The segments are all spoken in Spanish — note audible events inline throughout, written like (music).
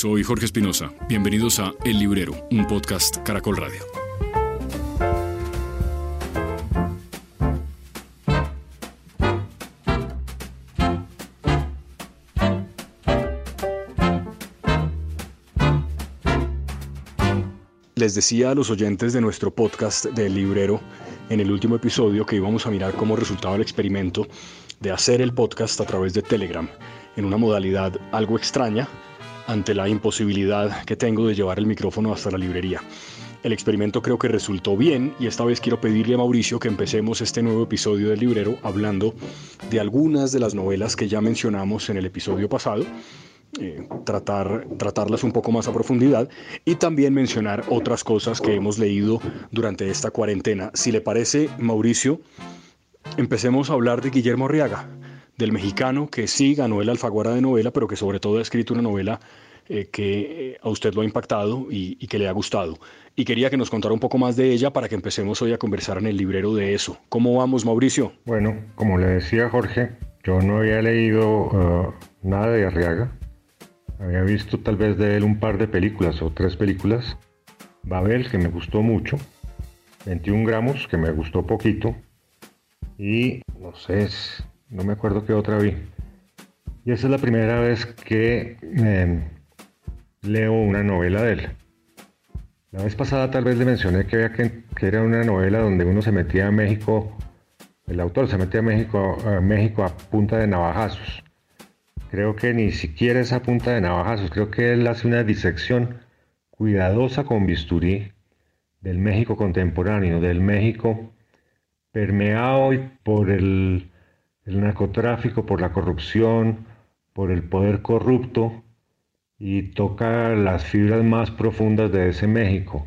soy Jorge Espinosa. Bienvenidos a El Librero, un podcast Caracol Radio. Les decía a los oyentes de nuestro podcast del librero en el último episodio que íbamos a mirar cómo resultaba el experimento de hacer el podcast a través de Telegram, en una modalidad algo extraña ante la imposibilidad que tengo de llevar el micrófono hasta la librería. El experimento creo que resultó bien y esta vez quiero pedirle a Mauricio que empecemos este nuevo episodio del librero hablando de algunas de las novelas que ya mencionamos en el episodio pasado eh, tratar, tratarlas un poco más a profundidad y también mencionar otras cosas que hemos leído durante esta cuarentena. Si le parece, Mauricio, empecemos a hablar de Guillermo Arriaga, del mexicano que sí ganó el Alfaguara de novela, pero que sobre todo ha escrito una novela eh, que eh, a usted lo ha impactado y, que le ha gustado. Y quería que nos contara un poco más de ella para que empecemos hoy a conversar en el librero de eso. ¿Cómo vamos, Mauricio? Bueno, como le decía Jorge, yo no había leído uh, nada de Arriaga. Había visto tal vez de él un par de películas o tres películas. Babel, que me gustó mucho. 21 gramos, que me gustó poquito. Y no sé, no me acuerdo qué otra vi. Y esa es la primera vez que eh, leo una novela de él. La vez pasada tal vez le mencioné que, que, que, era una novela donde uno se metía a México, el autor se metía a México, a México a punta de navajazos. Creo que ni siquiera esa punta de navajazos, creo que él hace una disección cuidadosa con bisturí del México contemporáneo, del México permeado por el, el narcotráfico, por la corrupción, por el poder corrupto y toca las fibras más profundas de ese México.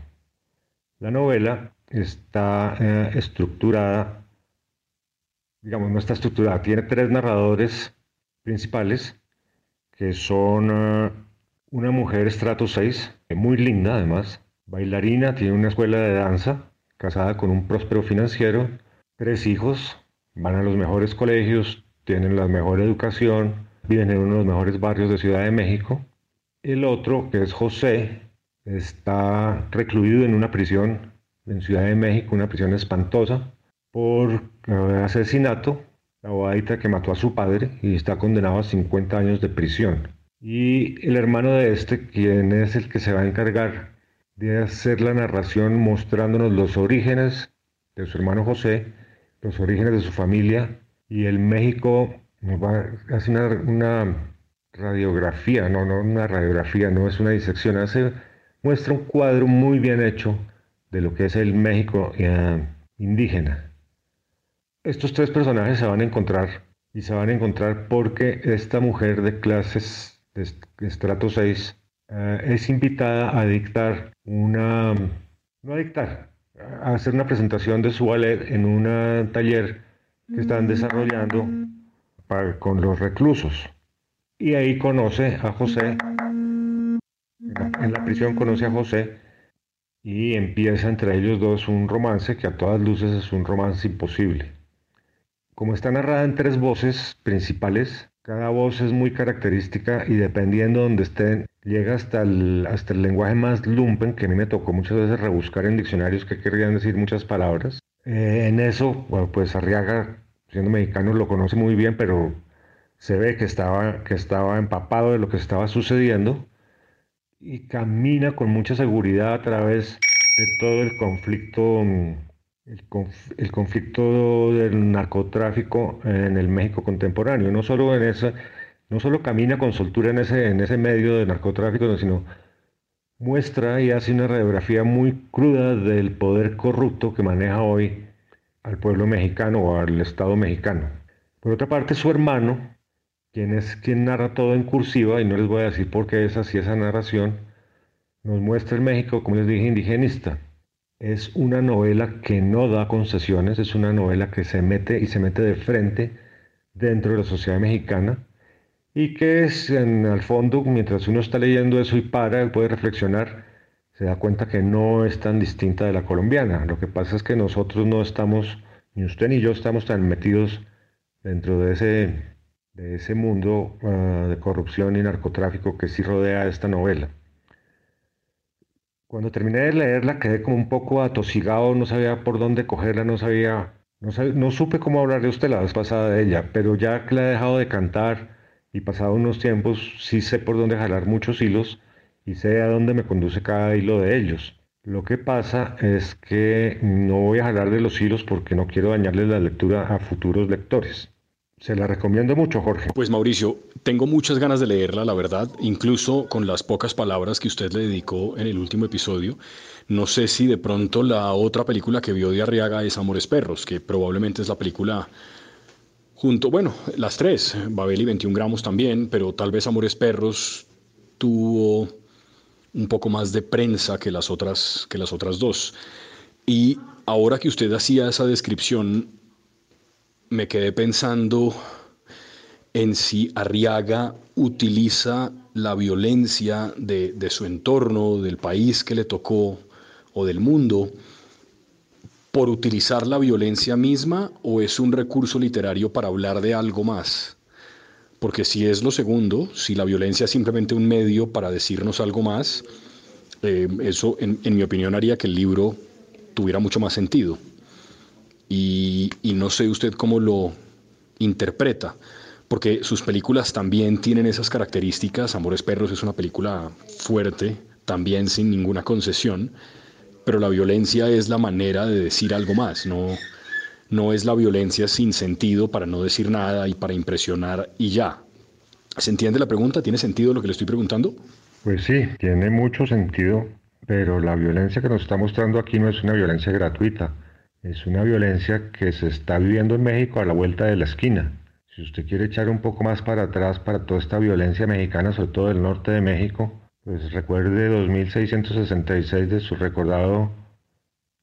La novela está eh, estructurada, digamos, no está estructurada, tiene tres narradores principales, que son uh, una mujer estrato 6, muy linda además, bailarina, tiene una escuela de danza, casada con un próspero financiero, tres hijos, van a los mejores colegios, tienen la mejor educación, viven en uno de los mejores barrios de Ciudad de México. El otro, que es José, está recluido en una prisión en Ciudad de México, una prisión espantosa, por asesinato la abogadita que mató a su padre y está condenado a 50 años de prisión. Y el hermano de este, quien es el que se va a encargar de hacer la narración mostrándonos los orígenes de su hermano José, los orígenes de su familia y el México hace una, radiografía, no, no una radiografía, no es una disección, hace, muestra un cuadro muy bien hecho de lo que es el México eh, indígena. Estos tres personajes se van a encontrar y se van a encontrar porque esta mujer de clases de estrato 6 uh, es invitada a dictar una, no a dictar, a hacer una presentación de su ballet en un taller que están desarrollando para, con los reclusos. Y ahí conoce a José, en la, prisión conoce a José y empieza entre ellos dos un romance que a todas luces es un romance imposible. Como está narrada en tres voces principales, cada voz es muy característica y dependiendo de donde estén, llega hasta el, hasta el lenguaje más lumpen, que a mí me tocó muchas veces rebuscar en diccionarios que querían decir muchas palabras. Eh, en eso, bueno, pues Arriaga, siendo mexicano, lo conoce muy bien, pero se ve que estaba, que estaba empapado de lo que estaba sucediendo y camina con mucha seguridad a través de todo el conflicto el, conf el, conflicto del narcotráfico en el México contemporáneo. No solo, en esa, no solo camina con soltura en ese, en ese medio de narcotráfico, sino muestra y hace una radiografía muy cruda del poder corrupto que maneja hoy al pueblo mexicano o al Estado mexicano. Por otra parte, su hermano, quien es quien narra todo en cursiva, y no les voy a decir por qué es así esa narración, nos muestra el México, como les dije, indigenista es una novela que no da concesiones, es una novela que se mete y se mete de frente dentro de la sociedad mexicana y que es en el fondo, mientras uno está leyendo eso y para, puede reflexionar, se da cuenta que no es tan distinta de la colombiana. Lo que pasa es que nosotros no estamos, ni usted ni yo estamos tan metidos dentro de ese de ese mundo ah, de corrupción y narcotráfico que sí rodea esta novela. Cuando terminé de leerla quedé como un poco atosigado, no sabía por dónde cogerla, no sabía, no, no supe cómo hablar de usted la vez pasada de ella, pero ya que la he dejado de cantar y pasado unos tiempos, sí sé por dónde jalar muchos hilos y sé a dónde me conduce cada hilo de ellos. Lo que pasa es que no voy a jalar de los hilos porque no quiero dañarle la lectura a futuros lectores. Se la recomiendo mucho, Jorge. Pues Mauricio, tengo muchas ganas de leerla, la verdad, incluso con las pocas palabras que usted le dedicó en el último episodio. No sé si de pronto la otra película que vio de Arriaga es Amores Perros, que probablemente es la película junto, bueno, las tres, Babel y 21 gramos también, pero tal vez Amores Perros tuvo un poco más de prensa que las otras, que las otras dos. Y ahora que usted hacía esa descripción, me quedé pensando en si Arriaga utiliza la violencia de, su entorno, del país que le tocó o del mundo, por utilizar la violencia misma o es un recurso literario para hablar de algo más. Porque si es lo segundo, si la violencia es simplemente un medio para decirnos algo más, eh, eso en mi opinión haría que el libro tuviera mucho más sentido y, no sé usted cómo lo interpreta, porque sus películas también tienen esas características. Amores Perros es una película fuerte, también sin ninguna concesión, pero la violencia es la manera de decir algo más, no, no es la violencia sin sentido para no decir nada y para impresionar y ya. ¿Se entiende la pregunta? ¿Tiene sentido lo que le estoy preguntando? Pues sí, tiene mucho sentido, pero la violencia que nos está mostrando aquí no es una violencia gratuita. Es una violencia que se está viviendo en México a la vuelta de la esquina. Si usted quiere echar un poco más para atrás para toda esta violencia mexicana, sobre todo del norte de México, pues recuerde 2666 de su recordado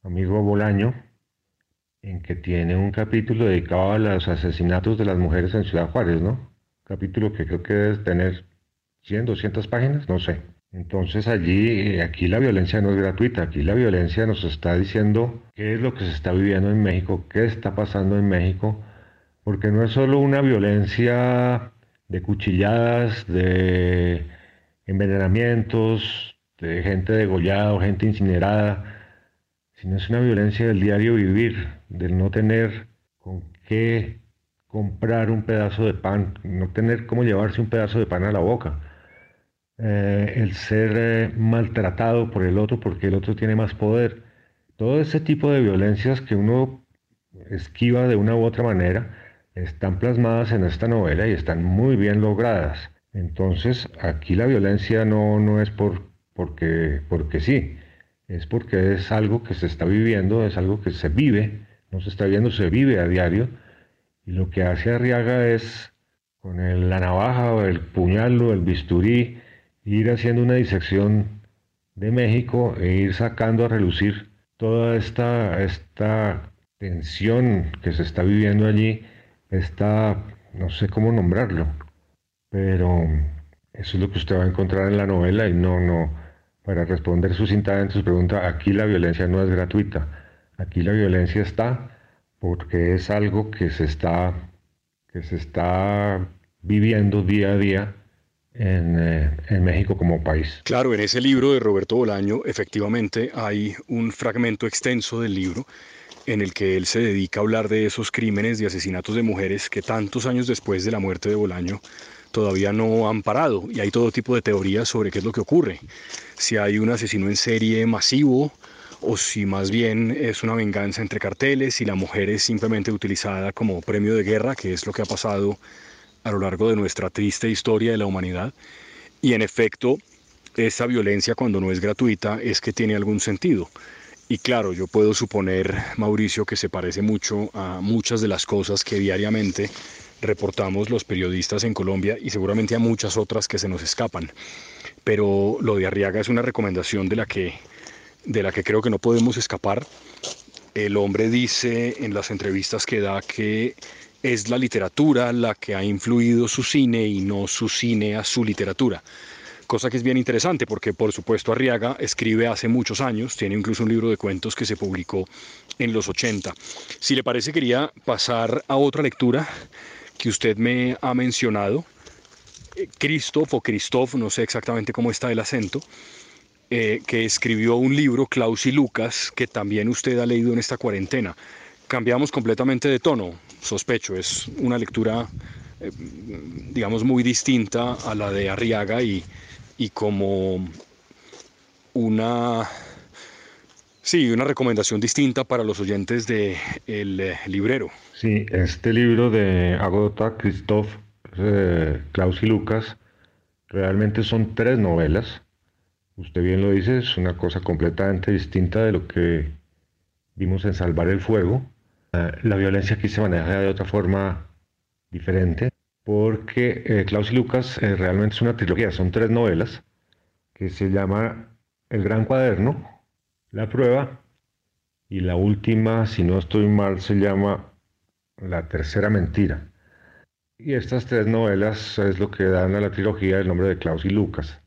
amigo Bolaño, en que tiene un capítulo dedicado a los asesinatos de las mujeres en Ciudad Juárez, ¿no? Capítulo que creo que debe tener 100, 200 páginas, no sé. Entonces allí, eh, aquí la violencia no es gratuita, aquí la violencia nos está diciendo qué es lo que se está viviendo en México, qué está pasando en México, porque no es solo una violencia de cuchilladas, de envenenamientos, de gente degollada gente incinerada, sino es una violencia del diario vivir, del no tener con qué comprar un pedazo de pan, no tener cómo llevarse un pedazo de pan a la boca eh, el ser eh, maltratado por el otro porque el otro tiene más poder. Todo ese tipo de violencias que uno esquiva de una u otra manera están plasmadas en esta novela y están muy bien logradas. Entonces aquí la violencia no, no es por, porque, porque sí, es porque es algo que se está viviendo, es algo que se vive, no se está viendo, se vive a diario. Y lo que hace Arriaga es con la navaja o el puñal o el bisturí, ir haciendo una disección de México e ir sacando a relucir toda esta, esta tensión que se está viviendo allí, esta, no sé cómo nombrarlo, pero eso es lo que usted va a encontrar en la novela y no, no, para responder sucintamente su pregunta, aquí la violencia no es gratuita, aquí la violencia está porque es algo que se está, que se está viviendo día a día eh, en, México como país. Claro, en ese libro de Roberto Bolaño efectivamente hay un fragmento extenso del libro en el que él se dedica a hablar de esos crímenes y asesinatos de mujeres que tantos años después de la muerte de Bolaño todavía no han parado y hay todo tipo de teorías sobre qué es lo que ocurre. Si hay un asesino en serie masivo o si más bien es una venganza entre carteles y la mujer es simplemente utilizada como premio de guerra, que es lo que ha pasado a lo largo de nuestra triste historia de la humanidad. Y en efecto, esa violencia cuando no es gratuita es que tiene algún sentido. Y claro, yo puedo suponer, Mauricio, que se parece mucho a muchas de las cosas que diariamente reportamos los periodistas en Colombia y seguramente a muchas otras que se nos escapan. Pero lo de Arriaga es una recomendación de la que, de la que creo que no podemos escapar. El hombre dice en las entrevistas que da que es la literatura la que ha influido su cine y no su cine a su literatura. Cosa que es bien interesante porque por supuesto Arriaga escribe hace muchos años, tiene incluso un libro de cuentos que se publicó en los 80. Si le parece quería pasar a otra lectura que usted me ha mencionado, Christoph o Christoph, no sé exactamente cómo está el acento, eh, que escribió un libro, Klaus y Lucas, que también usted ha leído en esta cuarentena. Cambiamos completamente de tono, sospecho, es una lectura, eh, digamos, muy distinta a la de Arriaga y, y como una, sí, una recomendación distinta para los oyentes de El eh, Librero. Sí, este libro de Agota, Christoph, Klaus y Lucas, realmente son tres novelas usted bien lo dice, es una cosa completamente distinta de lo que vimos en Salvar el Fuego. Ah, la violencia aquí se maneja de otra forma diferente, porque eh, Klaus y Lucas eh, realmente es una trilogía, son tres novelas, que se llama El Gran Cuaderno, La Prueba, y la última, si no estoy mal, se llama La Tercera Mentira. Y estas tres novelas es lo que dan a la trilogía el nombre de Klaus y Lucas.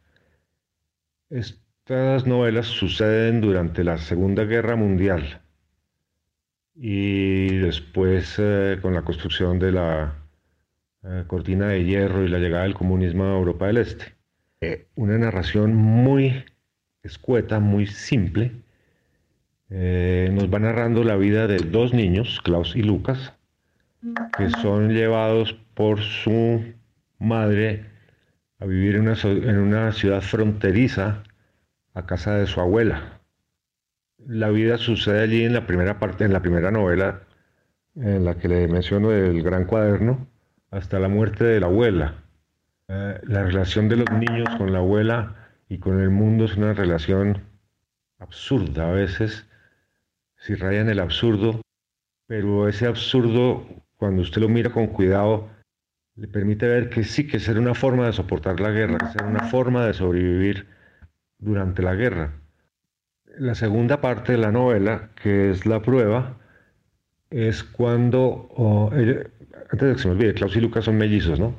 Estas novelas suceden durante la Segunda Guerra Mundial y después eh, con la construcción de la eh, cortina de hierro y la llegada del comunismo a Europa del Este. Eh, una narración muy escueta, muy simple. Nos va narrando la vida de dos niños, Klaus y Lucas, que son llevados por su madre a vivir en una, ciudad fronteriza a casa de su abuela. La vida sucede allí en la primera parte, en la primera novela, en la que le menciono el gran cuaderno, hasta la muerte de la abuela. Eh, la relación de los niños con la abuela y con el mundo es una relación absurda a veces, si raya en el absurdo, pero ese absurdo, cuando usted lo mira con cuidado, le permite ver que sí, que ser una forma de soportar la guerra, que ser una forma de sobrevivir durante la guerra. La segunda parte de la novela, que es la prueba, es cuando, antes de que se me olvide, Klaus y Lucas son mellizos, ¿no?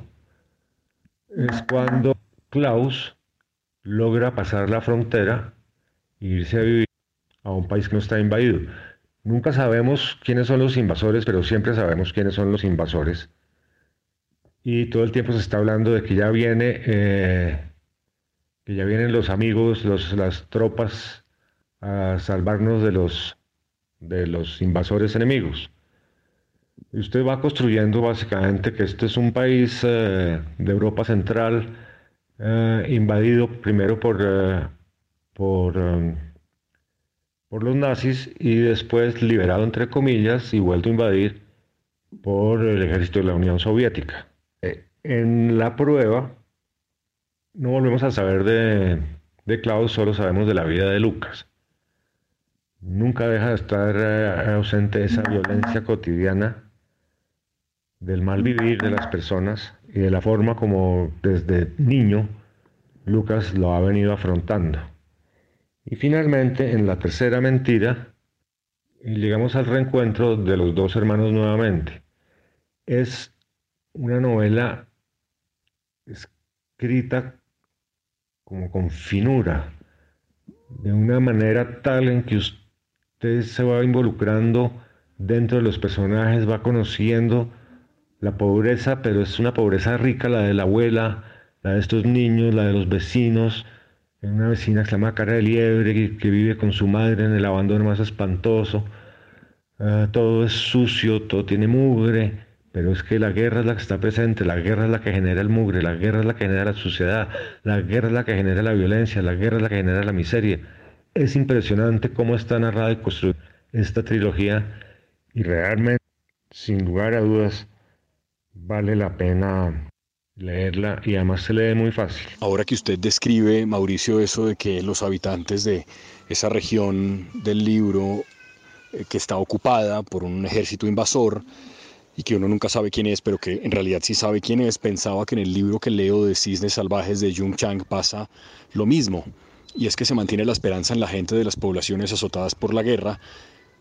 Es cuando Klaus logra pasar la frontera e irse a vivir a un país que no está invadido. Nunca sabemos quiénes son los invasores, pero siempre sabemos quiénes son los invasores y todo el tiempo se está hablando de que ya viene, eh, que ya vienen los amigos, las tropas a salvarnos de los, de los invasores enemigos. Y usted va construyendo básicamente que este es un país eh, de Europa Central eh, invadido primero por, por, por los nazis y después liberado entre comillas y vuelto a invadir por el ejército de la Unión Soviética. En la prueba no volvemos a saber de, de Klaus, solo sabemos de la vida de Lucas. Nunca deja de estar eh, ausente esa violencia cotidiana del mal vivir de las personas y de la forma como desde niño Lucas lo ha venido afrontando. Y finalmente, en la tercera mentira, llegamos al reencuentro de los dos hermanos nuevamente. Es una novela escrita como con finura, de una manera tal en que usted se va involucrando dentro de los personajes, va conociendo la pobreza, pero es una pobreza rica, la de la abuela, la de estos niños, la de los vecinos, una vecina que se llama Cara de Liebre, que, vive con su madre en el abandono más espantoso, ah, todo es sucio, todo tiene mugre, pero es que la guerra es la que está presente, la guerra es la que genera el mugre, la guerra es la que genera la suciedad, la guerra es la que genera la violencia, la guerra es la que genera la miseria. Es impresionante cómo está narrada y construida esta trilogía y realmente, sin lugar a dudas, vale la pena leerla y además se lee muy fácil. Ahora que usted describe, Mauricio, eso de que los habitantes de esa región del libro eh, que está ocupada por un ejército invasor, y que uno nunca sabe quién es, pero que en realidad sí sabe quién es, pensaba que en el libro que leo de Cisnes Salvajes de Jung Chang pasa lo mismo, y es que se mantiene la esperanza en la gente de las poblaciones azotadas por la guerra,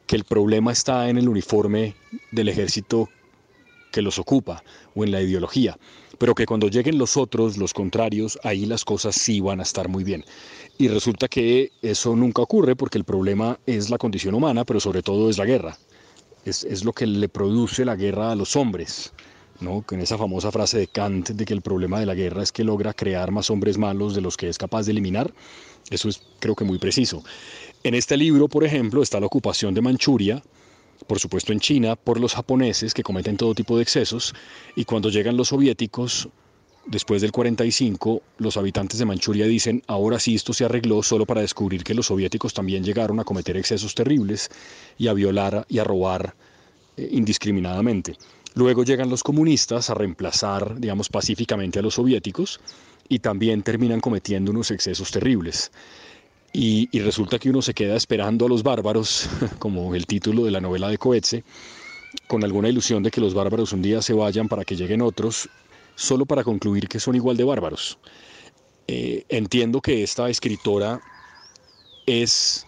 que el problema está en el uniforme del ejército que los ocupa o en la ideología, pero que cuando lleguen los otros, los contrarios, ahí las cosas sí van a estar muy bien. Y resulta que eso nunca ocurre porque el problema es la condición humana, pero sobre todo es la guerra es, lo que le produce la guerra a los hombres. ¿no? en esa famosa frase de Kant de que el problema de la guerra es que logra crear más hombres malos de los que es capaz de eliminar. Eso es creo que muy preciso. En este libro, por ejemplo, está la ocupación de Manchuria, por supuesto en China, por los japoneses que cometen todo tipo de excesos, y cuando llegan los soviéticos, después del 45, los habitantes de Manchuria dicen, ahora sí esto se arregló solo para descubrir que los soviéticos también llegaron a cometer excesos terribles y a violar y a robar eh, indiscriminadamente. Luego llegan los comunistas a reemplazar, digamos, pacíficamente a los soviéticos y también terminan cometiendo unos excesos terribles. Y, resulta que uno se queda esperando a los bárbaros, (laughs) como el título de la novela de Coetze, con alguna ilusión de que los bárbaros un día se vayan para que lleguen otros, solo para concluir que son igual de bárbaros. Eh, entiendo que esta escritora es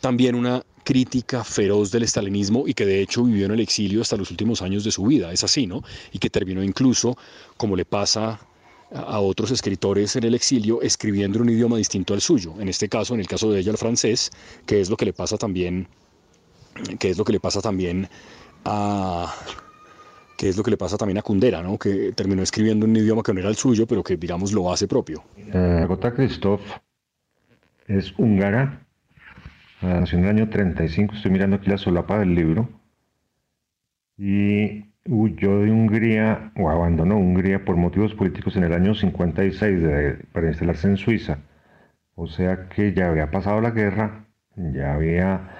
también una crítica feroz del estalinismo y que de hecho vivió en el exilio hasta los últimos años de su vida, es así, ¿no? Y que terminó incluso, como le pasa a otros escritores en el exilio escribiendo en un idioma distinto al suyo. En este caso, en el caso de ella, el francés, que es lo que le pasa también, que es lo que le pasa también a que es lo que le pasa también a Kundera, ¿no? que terminó escribiendo en un idioma que no era el suyo, pero que, digamos, lo hace propio. Uh, Gota Christoph es húngara, nació en el año 35, estoy mirando aquí la solapa del libro, y huyó de Hungría o abandonó Hungría por motivos políticos en el año 56 para instalarse en Suiza. O sea que ya había pasado la guerra, ya había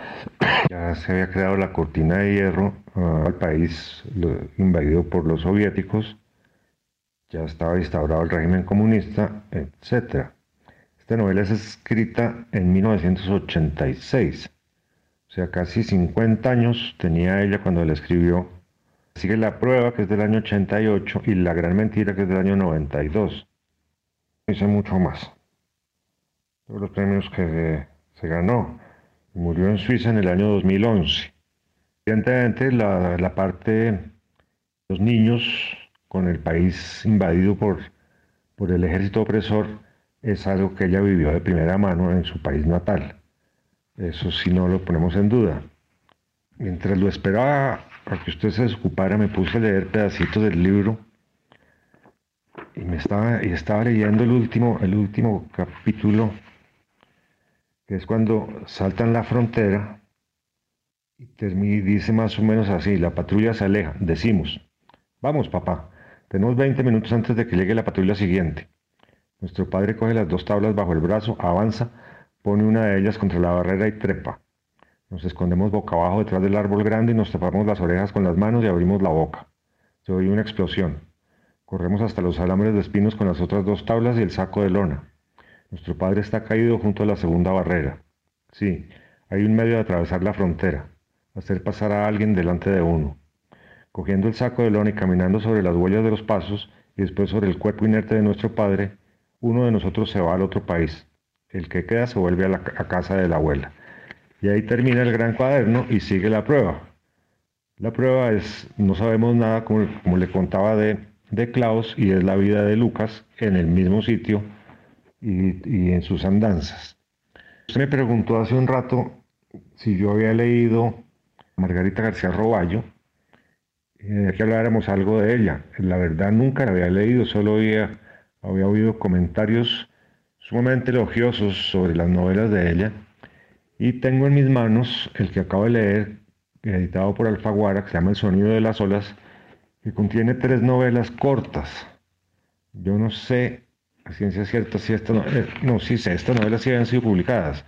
(coughs) ya se había creado la cortina de hierro al país invadido por los soviéticos, ya estaba instaurado el régimen comunista, etc. Esta novela es escrita en 1986, o sea, casi 50 años tenía ella cuando la escribió Sigue La Prueba, que es del año 88, y La Gran Mentira, que es del año 92. Hice mucho más. Todos los premios que se ganó. Murió en Suiza en el año 2011. Evidentemente, la, la parte de los niños con el país invadido por, por el ejército opresor es algo que ella vivió de primera mano en su país natal. Eso sí no lo ponemos en duda. Mientras lo esperaba para que usted se desocupara, me puse a leer pedacitos del libro y me estaba, y estaba leyendo el último, el último capítulo, que es cuando saltan la frontera y dice más o menos así, la patrulla se aleja, decimos, vamos papá, tenemos 20 minutos antes de que llegue la patrulla siguiente. Nuestro padre coge las dos tablas bajo el brazo, avanza, pone una de ellas contra la barrera y trepa. Nos escondemos boca abajo detrás del árbol grande y nos tapamos las orejas con las manos y abrimos la boca. Se oye una explosión. Corremos hasta los alambres de espinos con las otras dos tablas y el saco de lona. Nuestro padre está caído junto a la segunda barrera. Sí, hay un medio de atravesar la frontera, hacer pasar a alguien delante de uno. Cogiendo el saco de lona y caminando sobre las huellas de los pasos y después sobre el cuerpo inerte de nuestro padre, uno de nosotros se va al otro país. El que queda se vuelve a la casa de la abuela. Y ahí termina el gran cuaderno y sigue la prueba. La prueba es, no sabemos nada, como, le contaba de, de, Klaus, y es la vida de Lucas en el mismo sitio y, y en sus andanzas. Me preguntó hace un rato si yo había leído Margarita García Roballo, eh, que habláramos algo de ella. La verdad nunca la había leído, solo había, había oído comentarios sumamente elogiosos sobre las novelas de ella y tengo en mis manos el que acabo de leer, editado por Alfaguara, que se llama El sonido de las olas, que contiene tres novelas cortas. Yo no sé a ciencia cierta si esta no, eh, sí estas novelas sí han sido publicadas.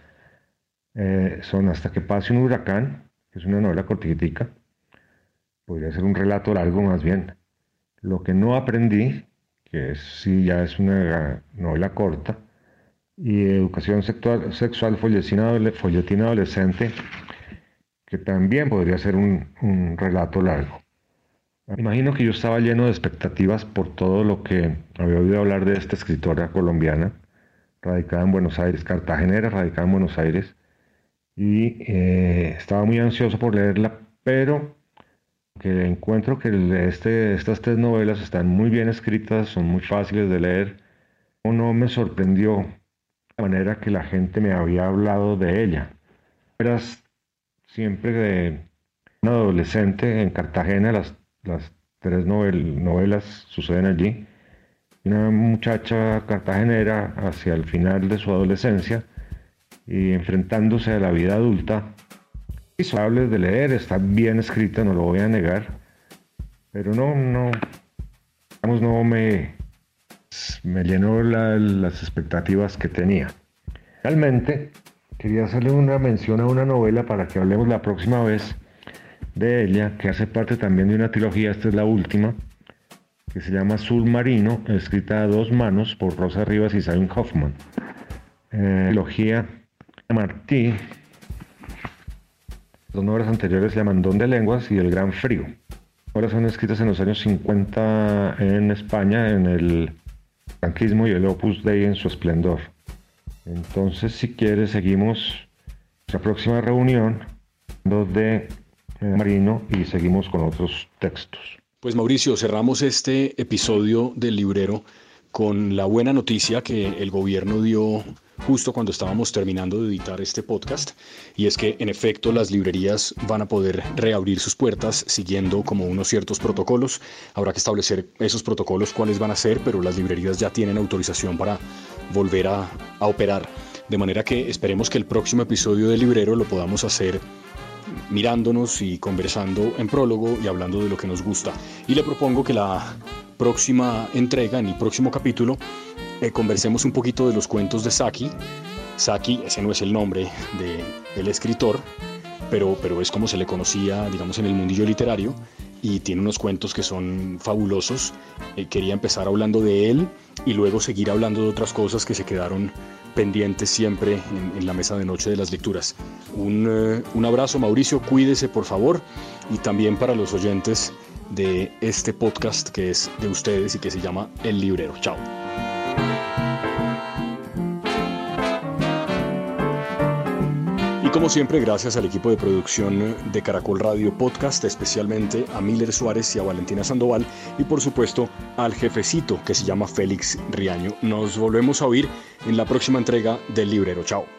Eh, son Hasta que pase un huracán, que es una novela cortitica, podría ser un relato largo más bien. Lo que no aprendí, que sí ya es una novela corta, y educación sexual, sexual folletina, adolescente, que también podría ser un, un relato largo. Imagino que yo estaba lleno de expectativas por todo lo que había oído hablar de esta escritora colombiana, radicada en Buenos Aires, cartagenera, radicada en Buenos Aires, y eh, estaba muy ansioso por leerla, pero que encuentro que este, estas tres novelas están muy bien escritas, son muy fáciles de leer, no me sorprendió manera que la gente me había hablado de ella. Eras siempre de adolescente en Cartagena, las, las tres novelas suceden allí. Una muchacha cartagenera hacia el final de su adolescencia y enfrentándose a la vida adulta. Visuales de leer, está bien escrita, no lo voy a negar, pero no, no, digamos, no me, me llenó las expectativas que tenía. Realmente quería hacerle una mención a una novela para que hablemos la próxima vez de ella, que hace parte también de una trilogía, esta es la última, que se llama Submarino, escrita a dos manos por Rosa Rivas y Simon Hoffman. Eh, trilogía Martí, dos novelas anteriores se llaman Don de Lenguas y El Gran Frío. Ahora son escritas en los años 50 en España, en el franquismo y el Opus Dei en su esplendor. Entonces, si quieres, seguimos la próxima reunión de Marino y seguimos con otros textos. Pues Mauricio, cerramos este episodio del librero con la buena noticia que el gobierno dio justo cuando estábamos terminando de editar este podcast y es que en efecto las librerías van a poder reabrir sus puertas siguiendo como unos ciertos protocolos. Habrá que establecer esos protocolos cuáles van a ser, pero las librerías ya tienen autorización para volver a, operar. De manera que esperemos que el próximo episodio del librero lo podamos hacer mirándonos y conversando en prólogo y hablando de lo que nos gusta. Y le propongo que la próxima entrega, en el próximo capítulo, eh, conversemos un poquito de los cuentos de Saki. Saki, ese no es el nombre del escritor, pero, pero es como se le conocía, digamos, en el mundillo literario y tiene unos cuentos que son fabulosos. Eh, quería empezar hablando de él y luego seguir hablando de otras cosas que se quedaron pendientes siempre en, la mesa de noche de las lecturas. Un, eh, un abrazo Mauricio, cuídese por favor y también para los oyentes de este podcast que es de ustedes y que se llama El Librero. Chao. Y como siempre, gracias al equipo de producción de Caracol Radio Podcast, especialmente a Miller Suárez y a Valentina Sandoval, y por supuesto al jefecito que se llama Félix Riaño. Nos volvemos a oír en la próxima entrega del Librero. Chao.